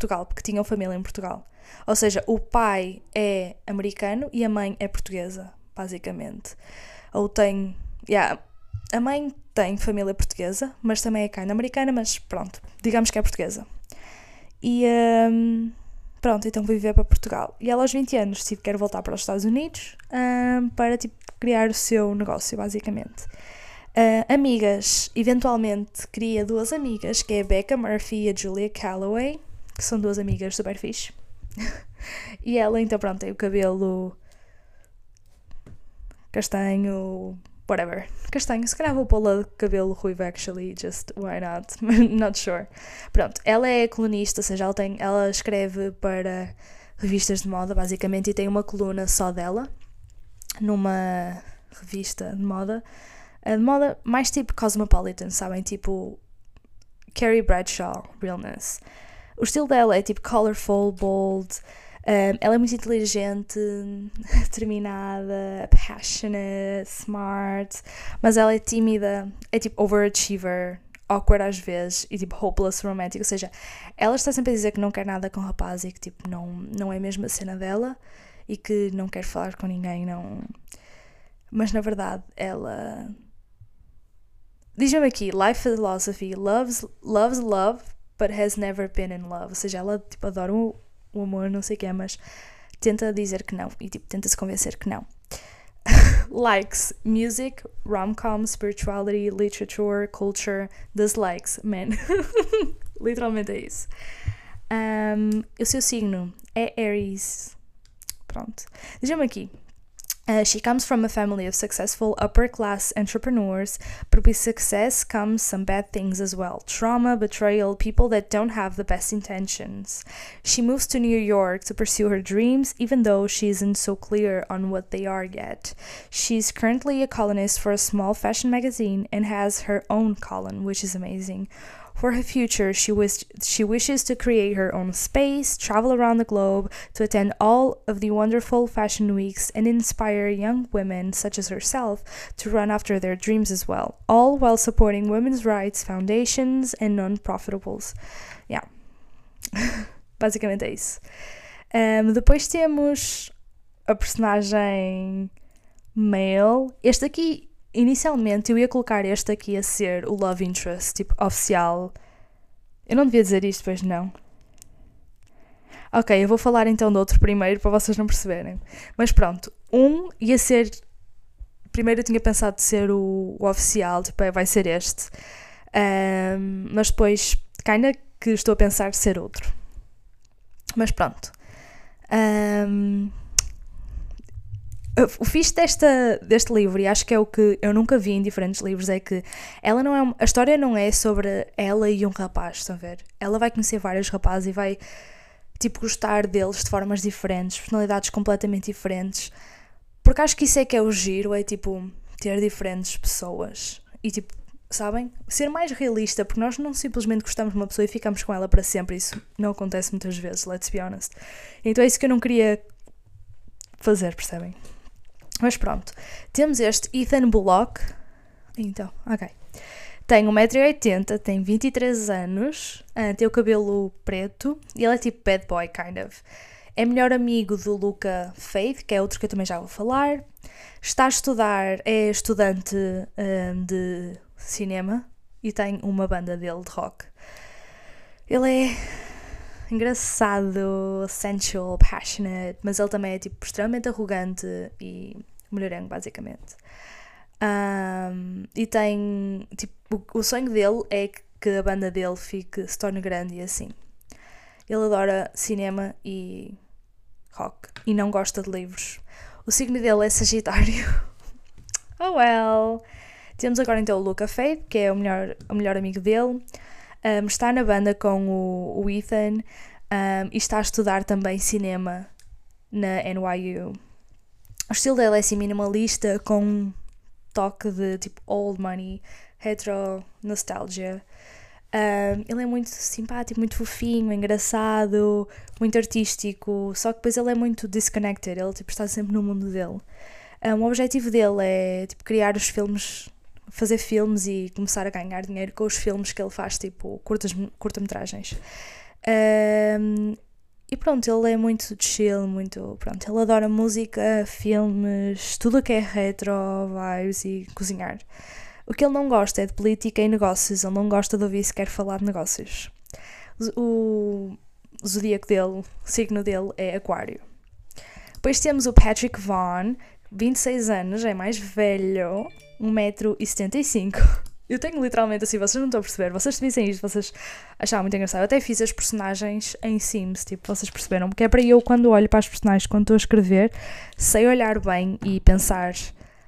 Portugal, porque tinham família em Portugal. Ou seja, o pai é americano e a mãe é portuguesa, basicamente. Ou tem. Yeah, a mãe tem família portuguesa, mas também é carne americana, mas pronto, digamos que é portuguesa. E um, pronto, então vou viver para Portugal. E ela aos 20 anos decide que quer voltar para os Estados Unidos um, para tipo, criar o seu negócio, basicamente. Uh, amigas, eventualmente cria duas amigas, que é a Becca Murphy e a Julia Calloway, que são duas amigas super fixe. e ela, então, pronto, tem o cabelo castanho, whatever. Castanho, se calhar vou pô-la de cabelo ruivo, actually, just why not? not sure. Pronto, ela é colunista, ou seja, ela, tem, ela escreve para revistas de moda, basicamente, e tem uma coluna só dela, numa revista de moda a de moda mais tipo cosmopolitan, sabem? Tipo Carrie Bradshaw, realness. O estilo dela é tipo colorful, bold. Um, ela é muito inteligente, determinada, passionate, smart, mas ela é tímida, é tipo overachiever, awkward às vezes e tipo hopeless romantic, ou seja, ela está sempre a dizer que não quer nada com o rapaz e que tipo não, não é mesmo a cena dela e que não quer falar com ninguém, não. Mas na verdade ela Diz-me aqui, life philosophy, loves, loves love, but has never been in love. Ou seja, ela tipo, adora o, o amor, não sei o que é, mas tenta dizer que não e tipo, tenta se convencer que não. Likes music, rom-com, spirituality, literature, culture, dislikes men. Literalmente é isso. Um, o seu signo é Aries. Pronto. Diz-me aqui. Uh, she comes from a family of successful upper class entrepreneurs, but with success comes some bad things as well trauma, betrayal, people that don't have the best intentions. She moves to New York to pursue her dreams, even though she isn't so clear on what they are yet. She's currently a columnist for a small fashion magazine and has her own column, which is amazing. For her future, she, wish, she wishes to create her own space, travel around the globe, to attend all of the wonderful fashion weeks, and inspire young women such as herself to run after their dreams as well, all while supporting women's rights foundations and non-profitables. Yeah. Basicamente é isso. Um, depois temos a personagem male. Este aqui inicialmente eu ia colocar este aqui a ser o love interest, tipo, oficial. Eu não devia dizer isto, pois não. Ok, eu vou falar então do outro primeiro para vocês não perceberem. Mas pronto, um ia ser. Primeiro eu tinha pensado de ser o, o oficial, tipo, é, vai ser este. Um, mas depois, ainda que estou a pensar de ser outro. Mas pronto. Um, o fixe desta, deste livro, e acho que é o que eu nunca vi em diferentes livros, é que ela não é. A história não é sobre ela e um rapaz, estão a ver? Ela vai conhecer vários rapazes e vai, tipo, gostar deles de formas diferentes, personalidades completamente diferentes. Porque acho que isso é que é o giro, é tipo, ter diferentes pessoas. E tipo, sabem? Ser mais realista, porque nós não simplesmente gostamos de uma pessoa e ficamos com ela para sempre. Isso não acontece muitas vezes, let's be honest. Então é isso que eu não queria fazer, percebem? Mas pronto, temos este Ethan Bullock. Então, ok. Tem 1,80m, tem 23 anos, uh, tem o cabelo preto e ele é tipo bad boy, kind of. É melhor amigo do Luca Faith, que é outro que eu também já vou falar. Está a estudar, é estudante uh, de cinema e tem uma banda dele de rock. Ele é engraçado, sensual, passionate, mas ele também é tipo extremamente arrogante e mulherengo, basicamente. Um, e tem, tipo, o, o sonho dele é que a banda dele fique, se torne grande e assim. Ele adora cinema e rock e não gosta de livros. O signo dele é Sagitário. oh well! Temos agora então o Luca Faith, que é o melhor, o melhor amigo dele. Um, está na banda com o, o Ethan um, e está a estudar também cinema na NYU. O estilo dele é assim minimalista, com um toque de tipo old money, retro nostalgia. Um, ele é muito simpático, muito fofinho, engraçado, muito artístico, só que depois ele é muito disconnected, ele tipo, está sempre no mundo dele. Um, o objetivo dele é tipo, criar os filmes, fazer filmes e começar a ganhar dinheiro com os filmes que ele faz, tipo curtas, curta-metragens. Um, e pronto, ele é muito chill, muito. Pronto, ele adora música, filmes, tudo o que é retro, vibes e cozinhar. O que ele não gosta é de política e negócios, ele não gosta de ouvir sequer falar de negócios. O, zodíaco dele, o signo dele é Aquário. Depois temos o Patrick Vaughn, 26 anos, é mais velho, 1,75m. Eu tenho literalmente assim, vocês não estão a perceber, vocês se vissem isto, vocês achavam muito engraçado. Eu até fiz as personagens em Sims, tipo, vocês perceberam? Porque é para eu, quando olho para as personagens, quando estou a escrever, sei olhar bem e pensar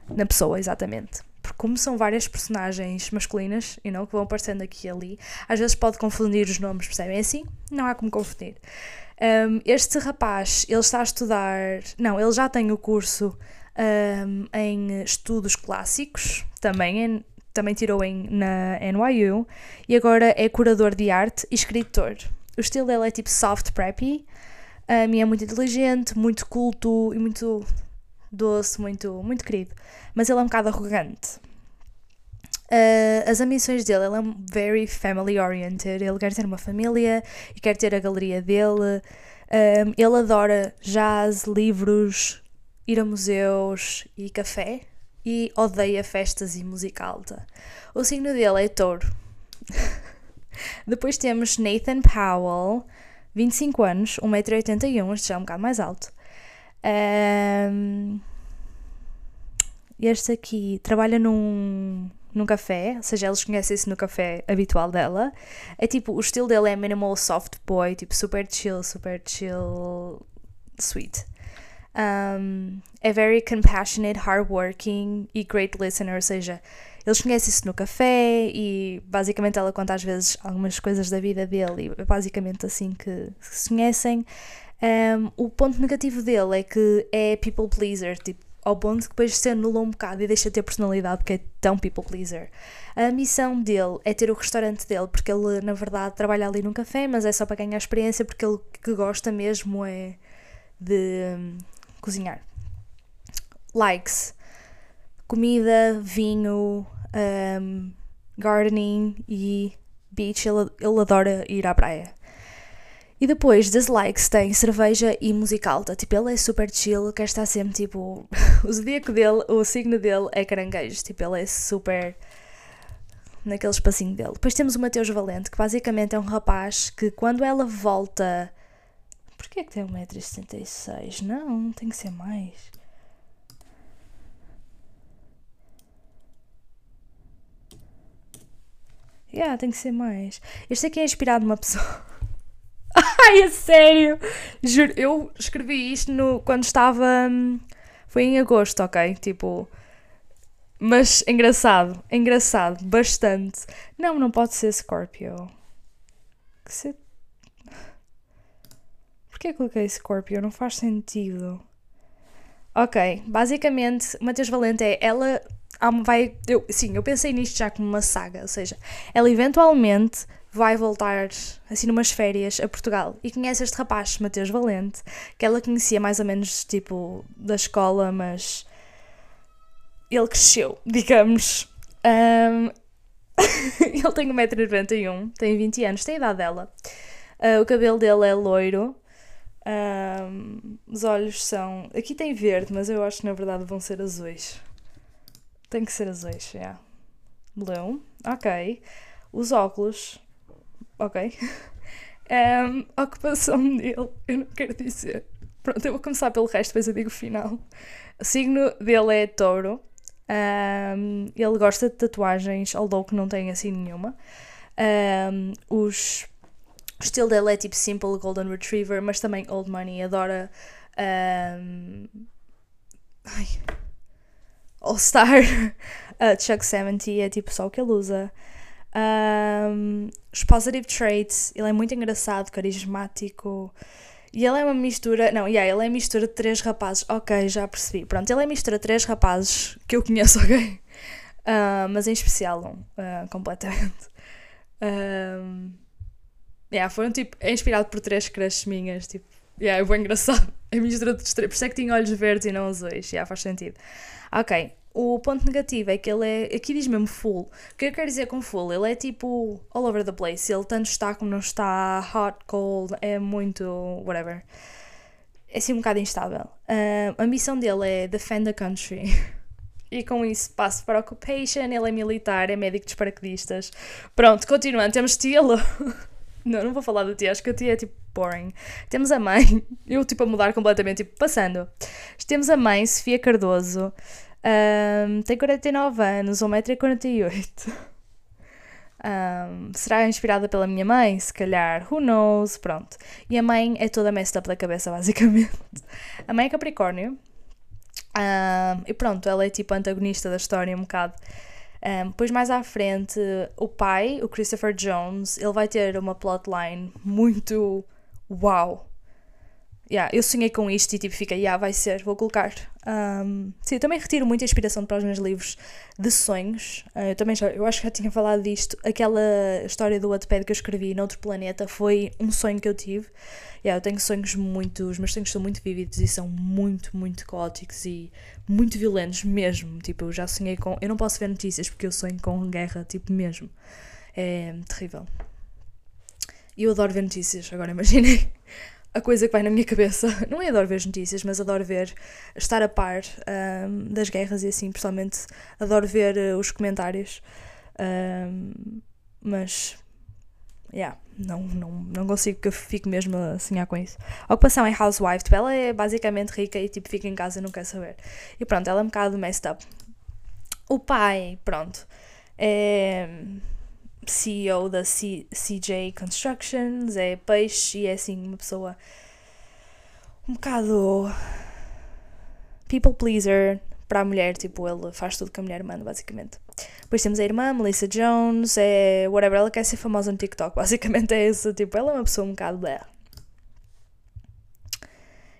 na pessoa, exatamente. Porque como são várias personagens masculinas, you know, que vão aparecendo aqui e ali, às vezes pode confundir os nomes, percebem? É assim, não há como confundir. Um, este rapaz, ele está a estudar, não, ele já tem o curso um, em estudos clássicos, também em também tirou em, na NYU e agora é curador de arte e escritor. O estilo dele é tipo soft preppy, um, e é muito inteligente, muito culto e muito doce, muito, muito querido. Mas ele é um bocado arrogante. Uh, as ambições dele, ele é very family oriented, ele quer ter uma família e quer ter a galeria dele. Um, ele adora jazz, livros, ir a museus e café e odeia festas e música alta. O signo dele é touro. Depois temos Nathan Powell, 25 anos, 1,81m, este já é um bocado mais alto. Um, este aqui trabalha num, num café, ou seja, eles conhecem-se no café habitual dela. É tipo, o estilo dele é minimal soft boy, tipo super chill, super chill, sweet. Um, é very compassionate, hardworking e great listener, ou seja, eles conhecem-se no café e basicamente ela conta às vezes algumas coisas da vida dele e é basicamente assim que se conhecem. Um, o ponto negativo dele é que é people pleaser, tipo, ao ponto que depois se anula um bocado e deixa de ter personalidade porque é tão people pleaser. A missão dele é ter o restaurante dele, porque ele na verdade trabalha ali num café, mas é só para ganhar experiência porque ele que gosta mesmo é de cozinhar. Likes: comida, vinho, um, gardening e beach. Ele, ele adora ir à praia. E depois, dislikes, tem cerveja e música alta. Tipo, ele é super chill, quer estar sempre, tipo... o zodíaco dele, o signo dele é caranguejo. Tipo, ele é super... naquele espacinho dele. Depois temos o Mateus Valente, que basicamente é um rapaz que quando ela volta... Porquê é que tem 1,76m? Não, tem que ser mais. Yeah, tem que ser mais. Este aqui é inspirado numa pessoa... Ai, é sério! Juro, eu escrevi isto no, quando estava. Hum, foi em agosto, ok? Tipo. Mas engraçado, engraçado, bastante. Não, não pode ser Scorpio. Que se... Porquê coloquei Scorpio? Não faz sentido. Ok, basicamente, Matheus Valente é ela. Vai, eu, sim, eu pensei nisto já como uma saga, ou seja, ela eventualmente vai voltar assim numas férias a Portugal e conhece este rapaz, Mateus Valente, que ela conhecia mais ou menos tipo da escola, mas ele cresceu, digamos. Um... ele tem 1,91m, tem 20 anos, tem a idade dela. Uh, o cabelo dele é loiro. Um... os olhos são. Aqui tem verde, mas eu acho que na verdade vão ser azuis. Tem que ser azuis, é. Yeah. Blue, ok. Os óculos ok? Um, a ocupação dele, eu não quero dizer. Pronto, eu vou começar pelo resto, depois eu digo o final. O signo dele é touro. Um, ele gosta de tatuagens, although que não tem assim nenhuma. Um, os, o estilo dele é tipo simple golden retriever, mas também old money. Adora. Um, ai, All Star. Uh, Chuck 70 é tipo só o que ele usa. Um, os positive traits, ele é muito engraçado, carismático. E ele é uma mistura. Não, yeah, ele é mistura de três rapazes. Ok, já percebi. Pronto, ele é mistura de três rapazes que eu conheço, ok? Uh, mas em especial um, uh, completamente. Um, yeah, foram tipo. É inspirado por três crushes minhas. Tipo, yeah, é bem engraçado. É mistura de três. Por isso é que tinha olhos verdes e não azuis. Yeah, faz sentido. Ok, o ponto negativo é que ele é. Aqui diz mesmo full. O que eu quero dizer com full? Ele é tipo all over the place. Ele tanto está como não está, hot, cold, é muito. whatever. É assim um bocado instável. Uh, a missão dele é defend the country. e com isso passo para occupation. Ele é militar, é médico dos paraquedistas. Pronto, continuando. Temos estilo. não, não vou falar do tia, acho que a tia é tipo boring. Temos a mãe, eu tipo a mudar completamente, tipo passando. Temos a mãe, Sofia Cardoso. Um, tem 49 anos, 1,48m. Um, será inspirada pela minha mãe? Se calhar, who knows? Pronto. E a mãe é toda messed up da cabeça, basicamente. A mãe é Capricórnio. Um, e pronto, ela é tipo antagonista da história, um bocado. Um, depois, mais à frente, o pai, o Christopher Jones, ele vai ter uma plotline muito uau yeah, eu sonhei com isto e tipo, fica, yeah, vai ser, vou colocar. Um, sim, eu também retiro muita inspiração para os meus livros de sonhos. Uh, eu também já, eu acho que já tinha falado disto. Aquela história do Wattpad que eu escrevi noutro planeta foi um sonho que eu tive. Yeah, eu tenho sonhos muito, os meus sonhos são muito vívidos e são muito, muito caóticos e muito violentos mesmo. Tipo, eu já sonhei com. Eu não posso ver notícias porque eu sonho com guerra, tipo, mesmo. É terrível. E eu adoro ver notícias, agora imaginei a coisa que vai na minha cabeça. Não é adoro ver as notícias, mas adoro ver, estar a par um, das guerras e assim, pessoalmente adoro ver uh, os comentários. Um, mas, yeah, não, não, não consigo que eu fique mesmo a sonhar com isso. A ocupação é housewife, tipo, ela é basicamente rica e tipo, fica em casa e não quer saber. E pronto, ela é um bocado messed up. O pai, pronto. é CEO da C CJ Constructions, é peixe e é assim uma pessoa um bocado people pleaser para a mulher, tipo, ele faz tudo que a mulher manda, basicamente. Depois temos a irmã, Melissa Jones, é whatever, ela quer ser famosa no TikTok, basicamente é isso, tipo, ela é uma pessoa um bocado blé.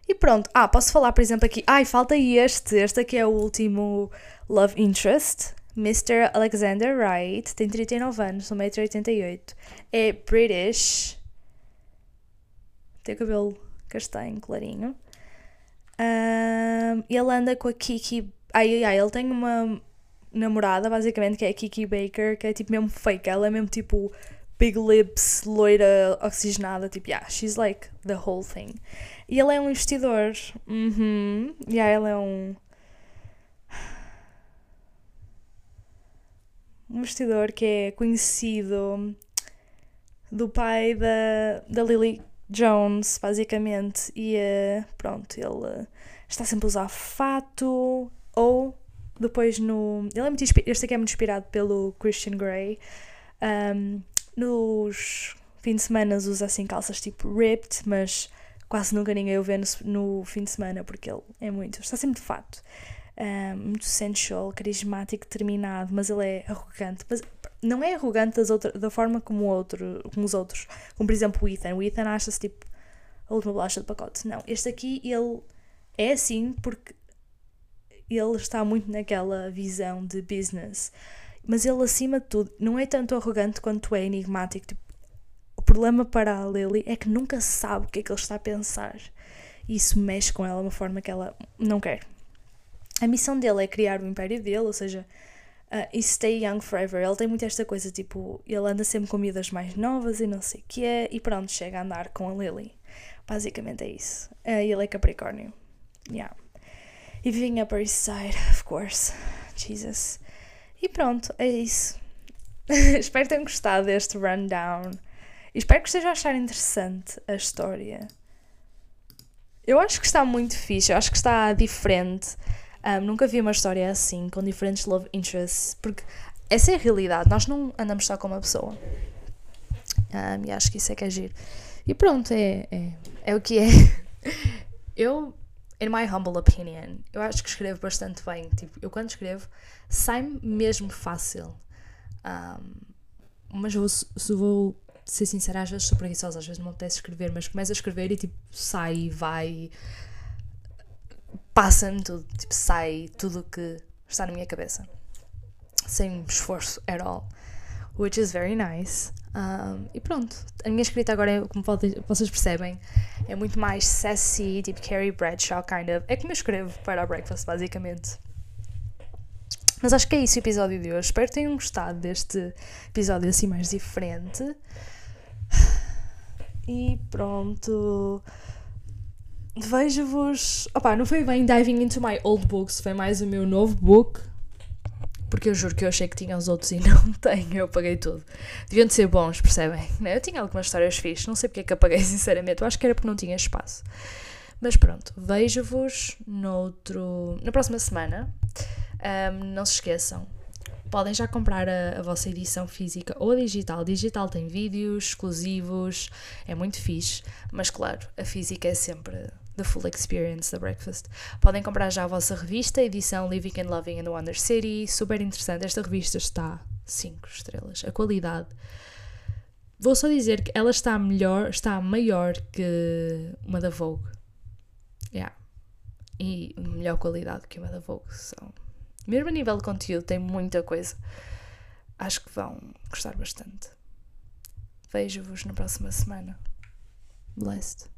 E pronto, ah, posso falar, por exemplo, aqui, ai, falta este, este aqui é o último Love Interest, Mr. Alexander Wright, tem 39 anos, 1,88m, é British, tem cabelo castanho, clarinho. Um, ele anda com a Kiki. Ai, ai, ele tem uma namorada, basicamente, que é a Kiki Baker, que é tipo mesmo fake. Ela é mesmo tipo big lips, loira, oxigenada. Tipo, yeah, she's like the whole thing. E ele é um investidor. Uhum. Yeah, ele é um. Um investidor que é conhecido do pai da, da Lily Jones, basicamente. E uh, pronto, ele está sempre a usar fato ou depois no. Ele é muito Este aqui é muito inspirado pelo Christian Grey. Um, nos fins de semana usa assim calças tipo ripped, mas quase nunca ninguém o vê no, no fim de semana porque ele é muito. Está sempre de fato. Um, muito sensual, carismático, determinado, mas ele é arrogante. Mas não é arrogante das outra, da forma como, outro, como os outros. Como por exemplo o Ethan. O Ethan acha-se tipo a última bolacha do pacote. Não, este aqui ele é assim porque ele está muito naquela visão de business. Mas ele, acima de tudo, não é tanto arrogante quanto é enigmático. Tipo, o problema para a Lily é que nunca sabe o que é que ele está a pensar. E isso mexe com ela de uma forma que ela não quer. A missão dele é criar o império dele, ou seja, uh, e stay young forever. Ele tem muito esta coisa, tipo, ele anda sempre com miúdas mais novas e não sei o que é, e pronto, chega a andar com a Lily. Basicamente é isso. Uh, ele é Capricórnio. Yeah. E vim Upper East Side, of course. Jesus. E pronto, é isso. espero que tenham gostado deste rundown. Espero que estejam a achar interessante a história. Eu acho que está muito fixe, eu acho que está diferente. Um, nunca vi uma história assim, com diferentes love interests, porque essa é a realidade, nós não andamos só com uma pessoa. Um, e acho que isso é que é giro. E pronto, é, é, é o que é. Eu in my humble opinion, eu acho que escrevo bastante bem. Tipo, eu quando escrevo, sai-me mesmo fácil. Um, mas vou, se vou ser sincera, às vezes sou preguiçosa, às vezes não me apetece escrever, mas começo a escrever e tipo, sai, vai, passa-me tudo, tipo, sai tudo o que está na minha cabeça. Sem esforço at all. Which is very nice. Um, e pronto, a minha escrita agora, é, como vocês percebem, é muito mais sassy, tipo Carrie Bradshaw, kind of. É como eu escrevo para a breakfast, basicamente. Mas acho que é isso o episódio de hoje. Espero que tenham gostado deste episódio assim mais diferente. E pronto. Vejo-vos. Opa, não foi bem diving into my old books, foi mais o meu novo book porque eu juro que eu achei que tinha os outros e não tenho, eu apaguei tudo. Deviam de ser bons, percebem? Eu tinha algumas histórias fixas, não sei porque é que apaguei, sinceramente. Eu acho que era porque não tinha espaço. Mas pronto, vejo-vos noutro, na próxima semana. Um, não se esqueçam, podem já comprar a, a, vossa edição física ou digital. Digital tem vídeos exclusivos, é muito fixe, mas claro, a física é sempre the full experience da breakfast. Podem comprar já a vossa revista, edição Living and Loving in the Wonder City, super interessante. Esta revista está 5 estrelas. A qualidade. Vou só dizer que ela está melhor, está maior que uma da Vogue. Yeah. E melhor qualidade que uma da Vogue. So. Mesmo a nível de conteúdo, tem muita coisa. Acho que vão gostar bastante. Vejo-vos na próxima semana. Blessed.